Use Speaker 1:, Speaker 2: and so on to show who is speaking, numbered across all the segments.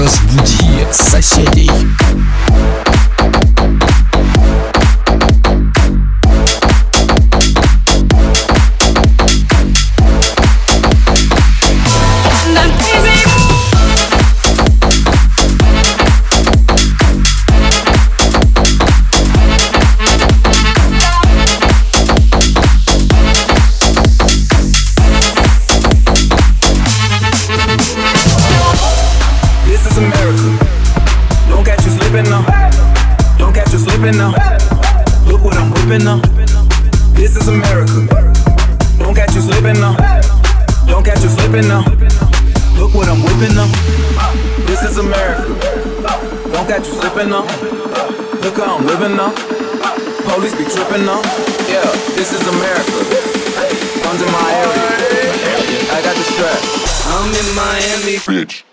Speaker 1: Разбуди соседей.
Speaker 2: Yeah, this is America. Under my area. I got the strap. I'm in Miami.
Speaker 3: Bitch.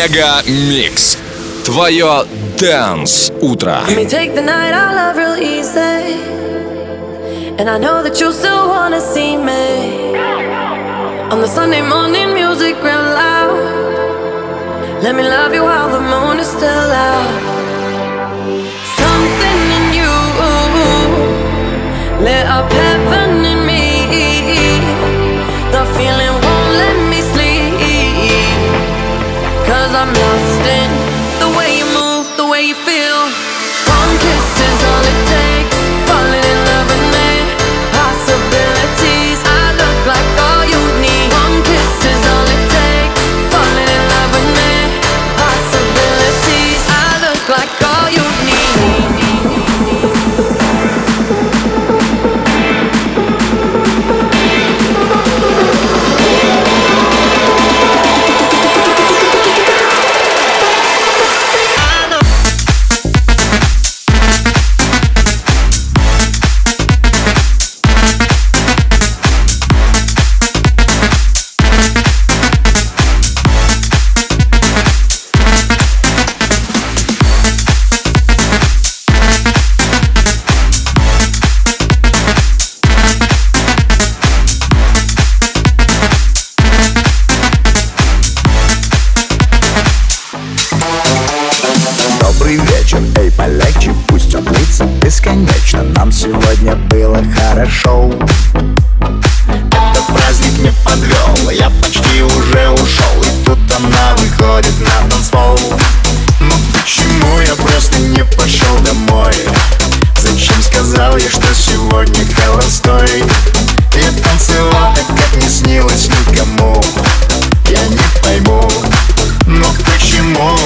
Speaker 2: Мега Микс. Твое Dance утро.
Speaker 4: And I know that you still wanna see me. On the Sunday morning music real loud. Let me love you while the moon is still out. Something in you. Lit up heaven in me. Cause I'm lost in the way you move, the way you feel. One kiss is all.
Speaker 5: сегодня холостой И танцевал так, как не снилось никому. Я не пойму, но почему?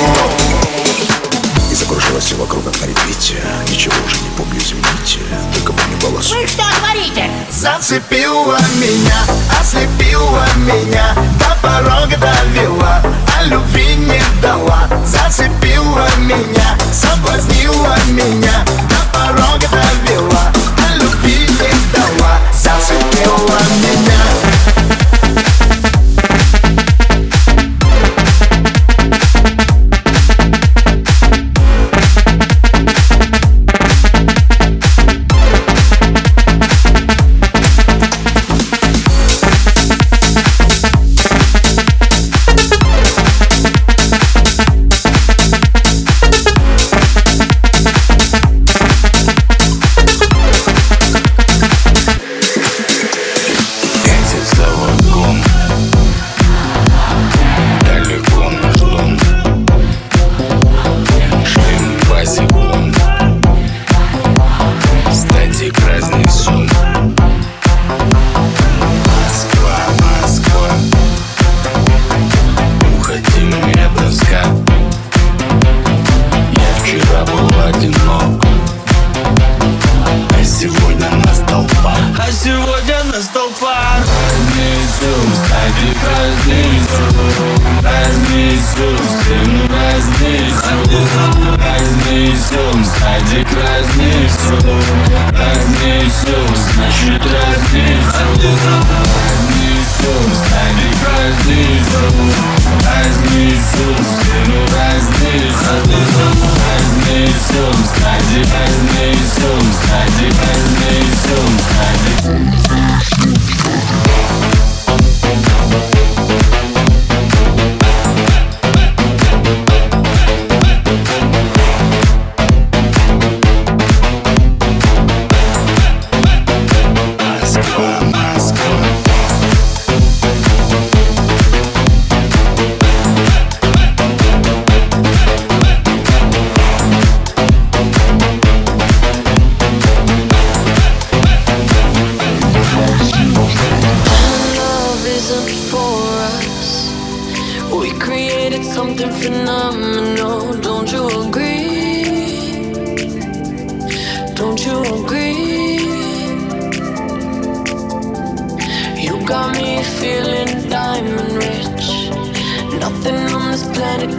Speaker 5: И закружилось все вокруг от репите Ничего уже не помню, извините. Только бы не голос
Speaker 6: Вы что творите?
Speaker 5: Зацепила меня, ослепила меня. До порога довела, а любви не дала. Зацепила меня, соблазнила меня. До порога довела
Speaker 4: se quedó down.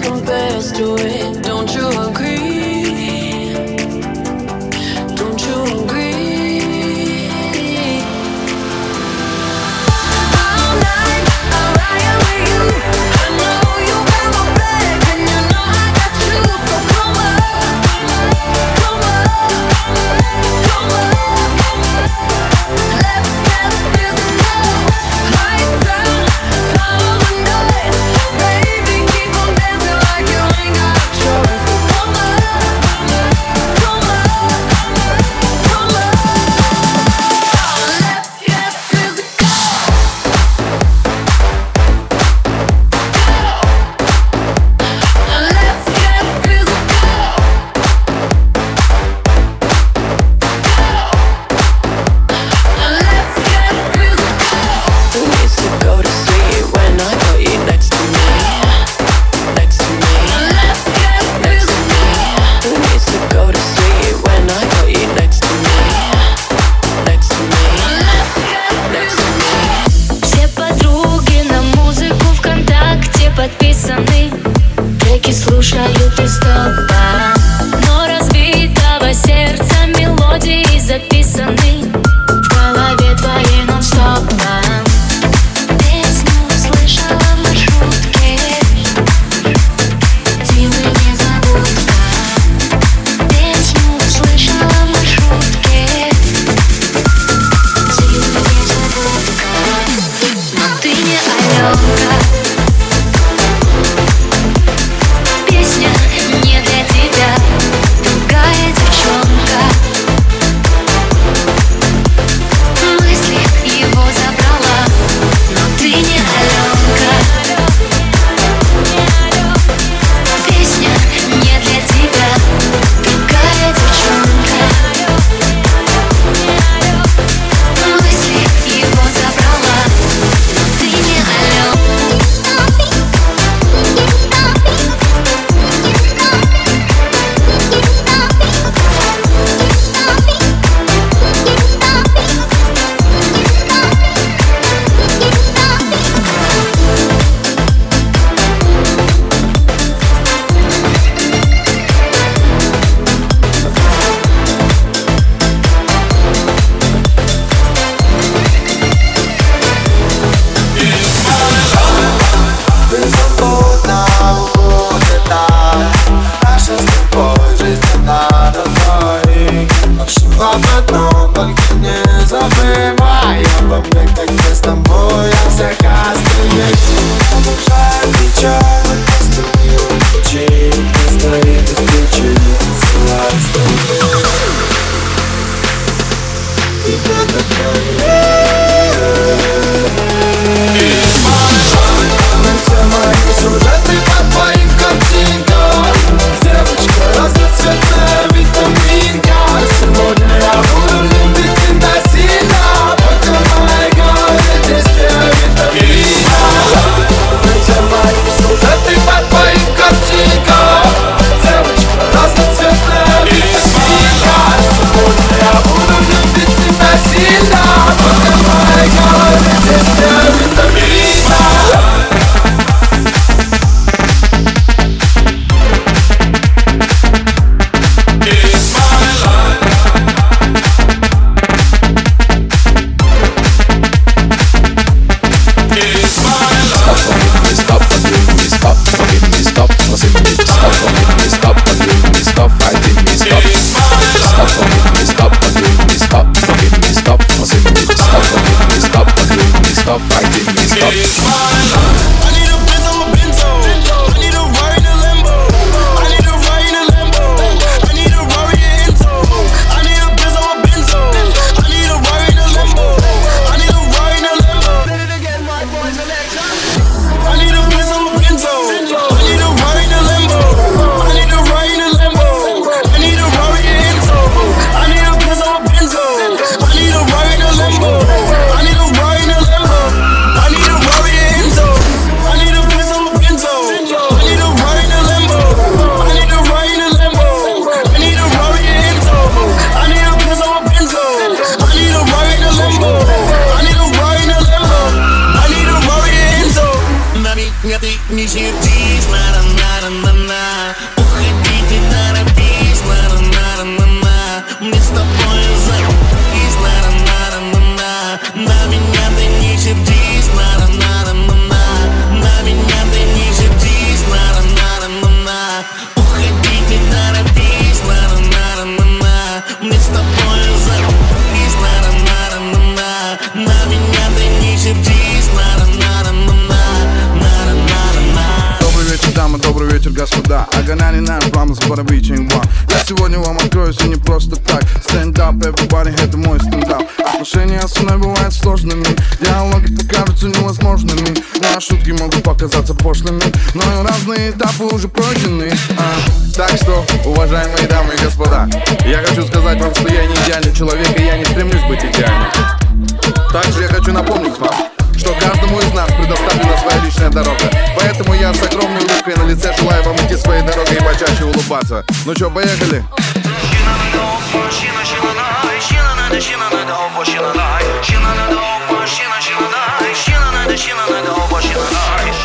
Speaker 4: Compares to it. Don't you agree?
Speaker 7: shine. 99 problems, but I'm reaching one Я сегодня вам откроюсь и не просто так. Stand up, everybody, это мой стендап. Отношения со мной бывают сложными. Диалоги покажутся невозможными. Да, шутки могут показаться пошлыми Но и разные этапы уже пройдены. А. Так что, уважаемые дамы и господа Я хочу сказать вам, что я не идеальный человек И я не стремлюсь быть идеальным. Также я хочу напомнить вам что каждому из нас предоставлена своя личная дорога. Поэтому я с огромной улыбкой на лице желаю вам идти своей дорогой и почаще улыбаться. Ну что, поехали?
Speaker 8: Ай,